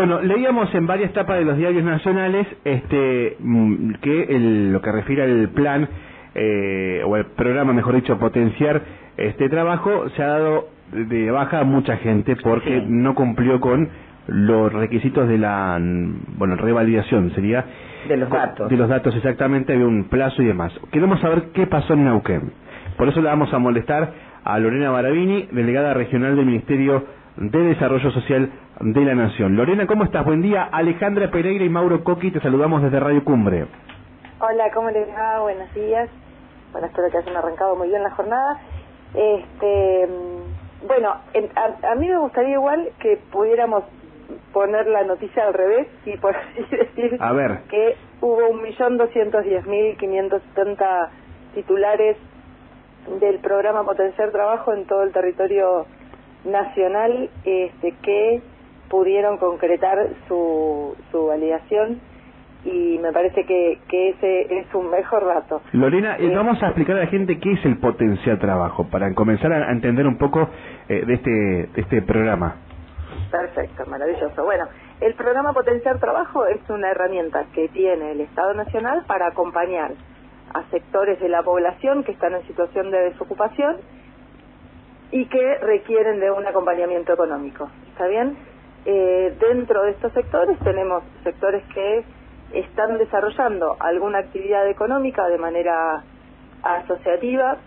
Bueno, leíamos en varias tapas de los diarios nacionales este mm, que el, lo que refiere al plan eh, o el programa, mejor dicho, potenciar este trabajo se ha dado de baja a mucha gente porque no cumplió con los requisitos de la mm, bueno revalidación sería de los datos. de los datos exactamente había un plazo y demás. Queremos saber qué pasó en Neuquén. Por eso le vamos a molestar a Lorena Barabini delegada regional del Ministerio de Desarrollo Social de la Nación. Lorena, ¿cómo estás? Buen día. Alejandra Pereira y Mauro Coqui, te saludamos desde Radio Cumbre. Hola, ¿cómo les va? Buenos días. Bueno, espero que hayan arrancado muy bien la jornada. Este, bueno, a, mí me gustaría igual que pudiéramos poner la noticia al revés y por así decir a ver. que hubo un millón doscientos diez mil quinientos setenta titulares del programa Potenciar Trabajo en todo el territorio nacional este, que pudieron concretar su, su validación y me parece que, que ese es un mejor dato. Lorena, eh, vamos a explicar a la gente qué es el potencial trabajo para comenzar a entender un poco eh, de, este, de este programa. Perfecto, maravilloso. Bueno, el programa Potenciar Trabajo es una herramienta que tiene el Estado Nacional para acompañar a sectores de la población que están en situación de desocupación y que requieren de un acompañamiento económico. ¿Está bien? Eh, dentro de estos sectores tenemos sectores que están desarrollando alguna actividad económica de manera asociativa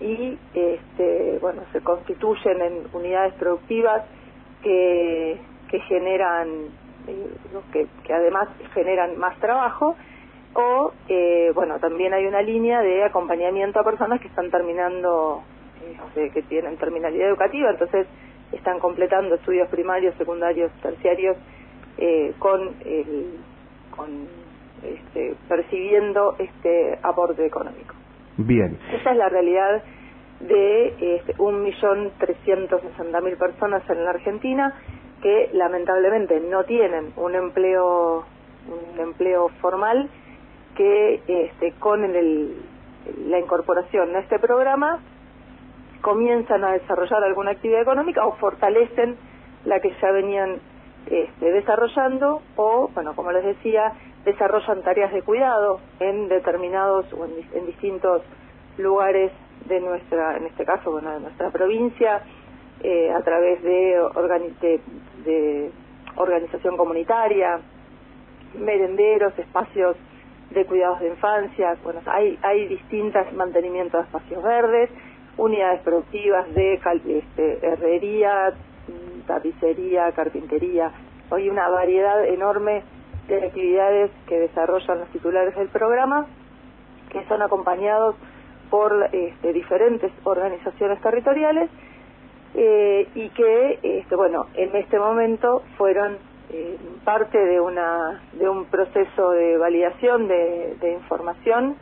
y este, bueno se constituyen en unidades productivas que, que generan eh, que, que, además generan más trabajo o eh, bueno también hay una línea de acompañamiento a personas que están terminando este, que tienen terminalidad educativa entonces están completando estudios primarios, secundarios, terciarios eh, con el, con este, percibiendo este aporte económico. Bien. Esa es la realidad de este, un millón trescientos sesenta mil personas en la Argentina que lamentablemente no tienen un empleo un empleo formal que este, con el, la incorporación a este programa comienzan a desarrollar alguna actividad económica o fortalecen la que ya venían este, desarrollando o, bueno, como les decía, desarrollan tareas de cuidado en determinados o en, distintos lugares de nuestra, en este caso, bueno, de nuestra provincia, eh, a través de, de organización comunitaria, merenderos, espacios de cuidados de infancia, bueno, hay, hay distintas mantenimientos de espacios verdes, unidades productivas de este, herrería, tapicería, carpintería. Hay una variedad enorme de actividades que desarrollan los titulares del programa, que son acompañados por este, diferentes organizaciones territoriales eh, y que, este, bueno, en este momento fueron eh, parte de una de un proceso de validación de, de información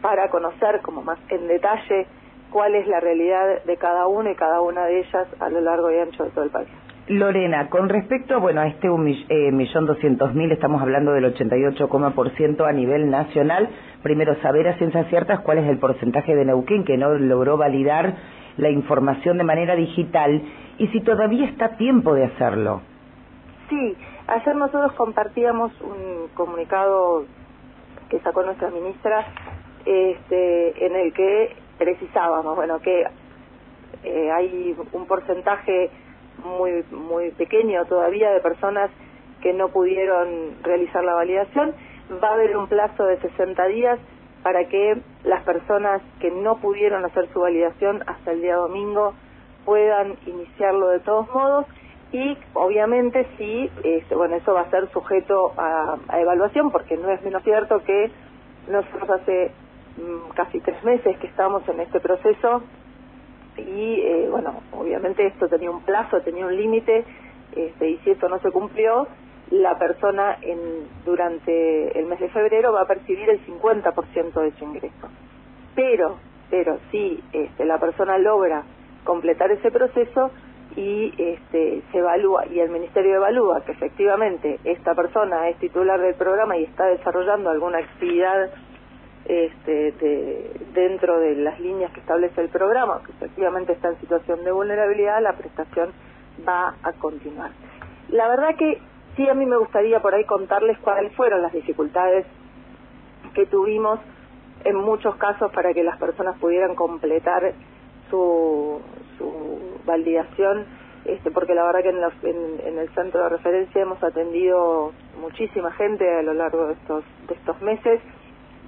para conocer como más en detalle cuál es la realidad de cada uno y cada una de ellas a lo largo y ancho de todo el país. Lorena, con respecto bueno, a este eh, millón doscientos mil, estamos hablando del 88,% a nivel nacional. Primero, saber a ciencias ciertas cuál es el porcentaje de Neuquén que no logró validar la información de manera digital y si todavía está tiempo de hacerlo. Sí, ayer nosotros compartíamos un comunicado que sacó nuestra ministra este, en el que precisábamos, bueno, que eh, hay un porcentaje muy, muy pequeño todavía de personas que no pudieron realizar la validación. Va a haber un plazo de 60 días para que las personas que no pudieron hacer su validación hasta el día domingo puedan iniciarlo de todos modos y obviamente sí, este, bueno, eso va a ser sujeto a, a evaluación porque no es menos cierto que nosotros hace casi tres meses que estamos en este proceso y eh, bueno, obviamente esto tenía un plazo, tenía un límite este, y si esto no se cumplió, la persona en, durante el mes de febrero va a percibir el 50% de su ingreso. Pero, pero si este, la persona logra completar ese proceso y este, se evalúa y el ministerio evalúa que efectivamente esta persona es titular del programa y está desarrollando alguna actividad este, de, dentro de las líneas que establece el programa, que efectivamente está en situación de vulnerabilidad, la prestación va a continuar. La verdad que sí a mí me gustaría por ahí contarles cuáles fueron las dificultades que tuvimos en muchos casos para que las personas pudieran completar su, su validación, este, porque la verdad que en, en, el centro de referencia hemos atendido muchísima gente a lo largo de estos, de estos meses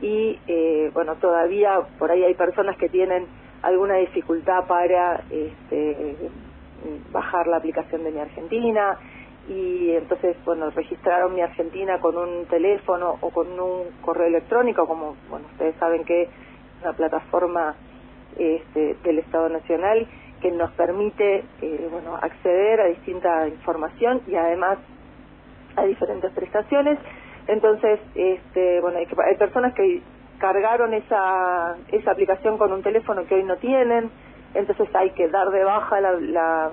y eh, bueno, todavía por ahí hay personas que tienen alguna dificultad para este, bajar la aplicación de Mi Argentina y entonces, bueno, registraron Mi Argentina con un teléfono o con un correo electrónico, como, bueno, ustedes saben que es una plataforma este, del Estado Nacional que nos permite, eh, bueno, acceder a distinta información y además a diferentes prestaciones. Entonces, este, bueno, hay, hay personas que cargaron esa, esa aplicación con un teléfono que hoy no tienen, entonces hay que dar de baja la, la,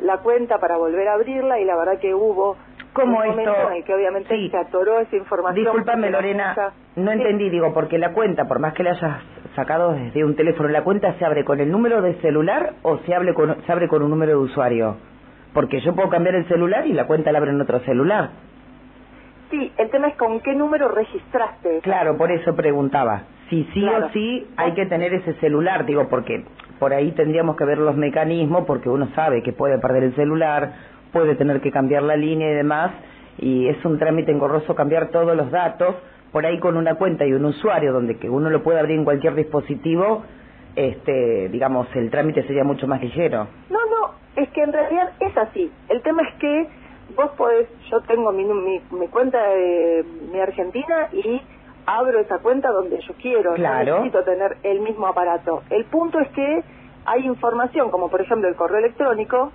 la cuenta para volver a abrirla y la verdad que hubo ¿Cómo un esto? en que obviamente se atoró esa información. Discúlpame Lorena, no entendí, digo, porque la cuenta, por más que la hayas sacado desde un teléfono, ¿la cuenta se abre con el número de celular o se abre con, se abre con un número de usuario? Porque yo puedo cambiar el celular y la cuenta la abre en otro celular. Sí, el tema es con qué número registraste. Claro, por eso preguntaba. Si sí o sí hay que tener ese celular, digo, porque por ahí tendríamos que ver los mecanismos, porque uno sabe que puede perder el celular, puede tener que cambiar la línea y demás, y es un trámite engorroso cambiar todos los datos, por ahí con una cuenta y un usuario donde que uno lo puede abrir en cualquier dispositivo, este, digamos, el trámite sería mucho más ligero. No, no, es que en realidad es así. El tema es que vos podés, yo tengo mi, mi, mi cuenta de mi Argentina y abro esa cuenta donde yo quiero, claro. no necesito tener el mismo aparato. El punto es que hay información, como por ejemplo el correo electrónico,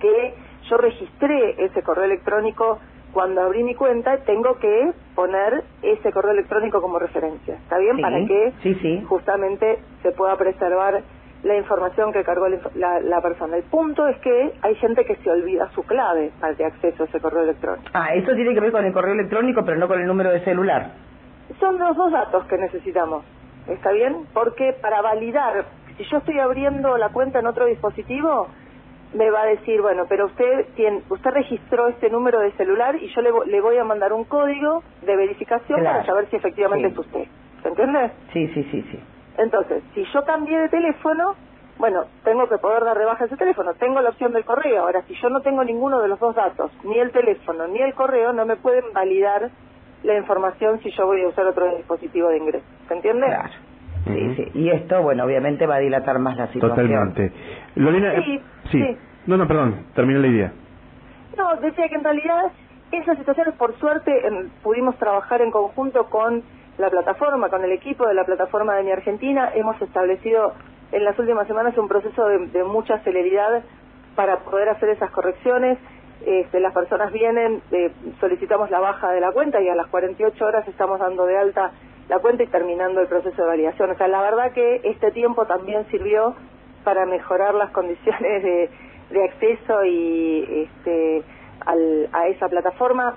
que yo registré ese correo electrónico cuando abrí mi cuenta, tengo que poner ese correo electrónico como referencia. ¿Está bien? Para que sí, sí. justamente se pueda preservar la información que cargó la, la, persona. El punto es que hay gente que se olvida su clave de acceso a ese correo electrónico. Ah, eso tiene que ver con el correo electrónico, pero no con el número de celular. Son los dos datos que necesitamos. ¿Está bien? Porque para validar, si yo estoy abriendo la cuenta en otro dispositivo, me va a decir, bueno, pero usted tiene, usted registró este número de celular y yo le, le voy a mandar un código de verificación para saber si efectivamente es usted. ¿Se entiende? Sí, sí, sí, sí. Entonces, si yo cambié de teléfono, bueno, tengo que poder dar de baja ese teléfono. Tengo la opción del correo. Ahora, si yo no tengo ninguno de los dos datos, ni el teléfono ni el correo, no me pueden validar la información si yo voy a usar otro dispositivo de ingreso. ¿Se entiende? Claro. Sí, sí. Y esto, bueno, obviamente va a dilatar más la situación. Totalmente. Lorena, sí, sí. No, no, perdón, terminé la idea. No, decía que en realidad esas situaciones, por suerte, pudimos trabajar en conjunto con la plataforma, con el equipo de la plataforma de Mi Argentina. Hemos establecido en las últimas semanas un proceso de, mucha celeridad para poder hacer esas correcciones. Este, las personas vienen, eh, solicitamos la baja de la cuenta y a las 48 horas estamos dando de alta la cuenta y terminando el proceso de validación. O sea, la verdad que este tiempo también sirvió para mejorar las condiciones de, de acceso y este, al, a esa plataforma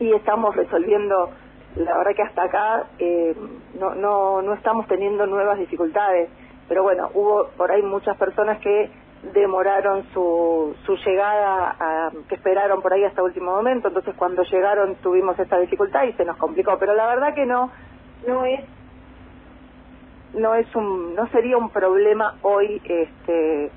y estamos resolviendo la verdad que hasta acá eh, no, no, no estamos teniendo nuevas dificultades, pero bueno, hubo por ahí muchas personas que demoraron su, su llegada, a, que esperaron por ahí hasta último momento, entonces cuando llegaron tuvimos esta dificultad y se nos complicó, pero la verdad que no, no es no es un no sería un problema hoy este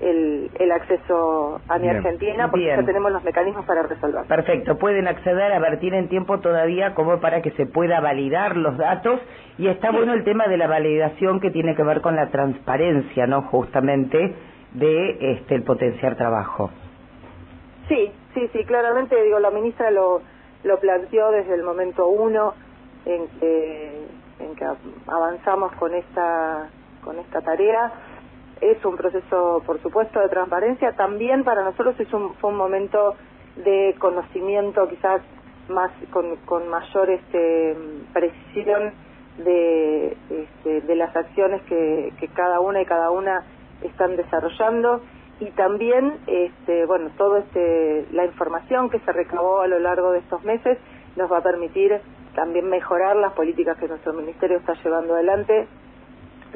el, el acceso a mi Argentina porque ya tenemos los mecanismos para resolver. Perfecto, pueden acceder, a ver, tienen tiempo todavía como para que se pueda validar los datos y está bueno el tema de la validación que tiene que ver con la transparencia, ¿no? Justamente de este el potenciar trabajo. Sí, sí, sí, claramente digo la ministra lo lo planteó desde el momento uno en que en que avanzamos con esta con esta tarea es un proceso, por supuesto, de transparencia. También para nosotros es un, fue un momento de conocimiento quizás más con, con mayor este, precisión de, este, de las acciones que, cada una y cada una están desarrollando y también este, bueno todo este la información que se recabó a lo largo de estos meses nos va a permitir también mejorar las políticas que nuestro ministerio está llevando adelante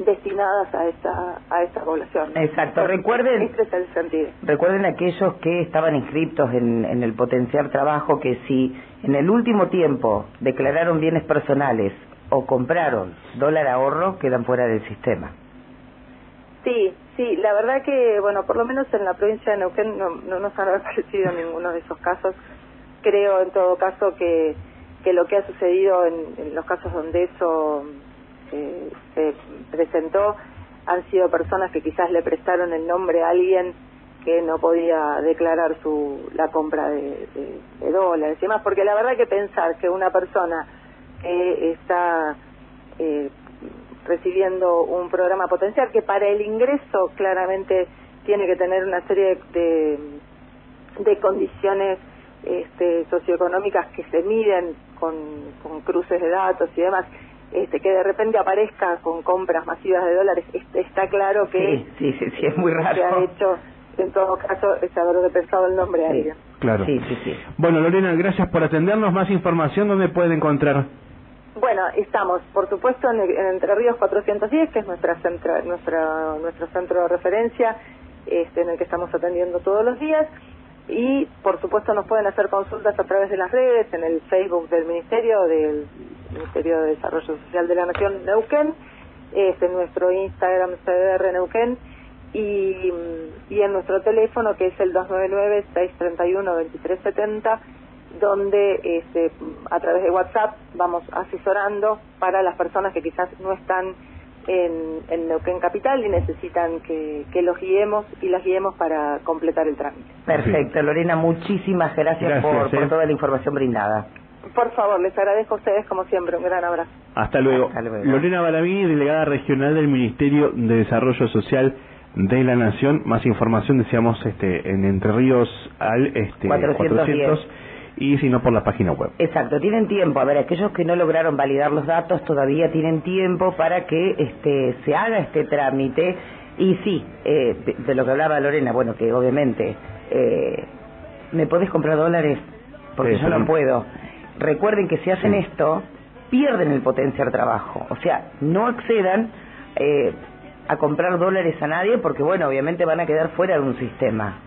destinadas a esta a esta población. Exacto. Recuerden, este es el sentido. Recuerden aquellos que estaban inscritos en, en el potenciar trabajo que si en el último tiempo declararon bienes personales o compraron dólar ahorro quedan fuera del sistema. Sí, sí, la verdad que, bueno, por lo menos en la provincia de Neuquén no, no nos ha aparecido ninguno de esos casos. Creo en todo caso que, que lo que ha sucedido en, en los casos donde eso eh, se presentó han sido personas que quizás le prestaron el nombre a alguien que no podía declarar su la compra de, dólares y demás, porque la verdad que pensar que una persona que está eh, recibiendo un programa potencial que para el ingreso claramente tiene que tener una serie de, de condiciones este, socioeconómicas que se miden con cruces de datos y demás, este, que de repente aparezca con compras masivas de dólares, este, está claro que sí, sí, sí, es muy raro. se ha hecho, en todo caso, es haber pensado el nombre a alguien. Claro. Sí, sí, sí. Bueno, Lorena, gracias por atendernos. Más información, ¿dónde puede encontrar? Bueno, estamos, por supuesto, en, en Entre Ríos 410, que es nuestra, centra, nuestra nuestro centro de referencia, este, en el que estamos atendiendo todos los días. Y, por supuesto, nos pueden hacer consultas a través de las redes, en el Facebook del Ministerio, del Ministerio de Desarrollo Social de la Nación Neuquén, este, en nuestro Instagram CDR Neuquén, y, y en nuestro teléfono, que es el 299-631-2370, donde este, a través de WhatsApp vamos asesorando para las personas que quizás no están en, en Neuquén Capital y necesitan que, que los guiemos y las guiemos para completar el trámite. Perfecto, Lorena, muchísimas gracias, Gracias, por, por eh. toda la información brindada. Por favor, les agradezco a ustedes como siempre. Un gran abrazo. Hasta luego. Hasta luego. Lorena Balamí, delegada regional del Ministerio de Desarrollo Social de la Nación. Más información, decíamos, este, en Entre Ríos al este, 410. y si no por la página web. Exacto, tienen tiempo. A ver, aquellos que no lograron validar los datos todavía tienen tiempo para que este, se haga este trámite. Y sí, eh, de, de lo que hablaba Lorena, bueno, que obviamente, eh, ¿me podés comprar dólares? Porque Sí, yo no puedo. Recuerden que si hacen esto, pierden el potenciar trabajo. O sea, no accedan eh, a comprar dólares a nadie porque, bueno, obviamente van a quedar fuera de un sistema.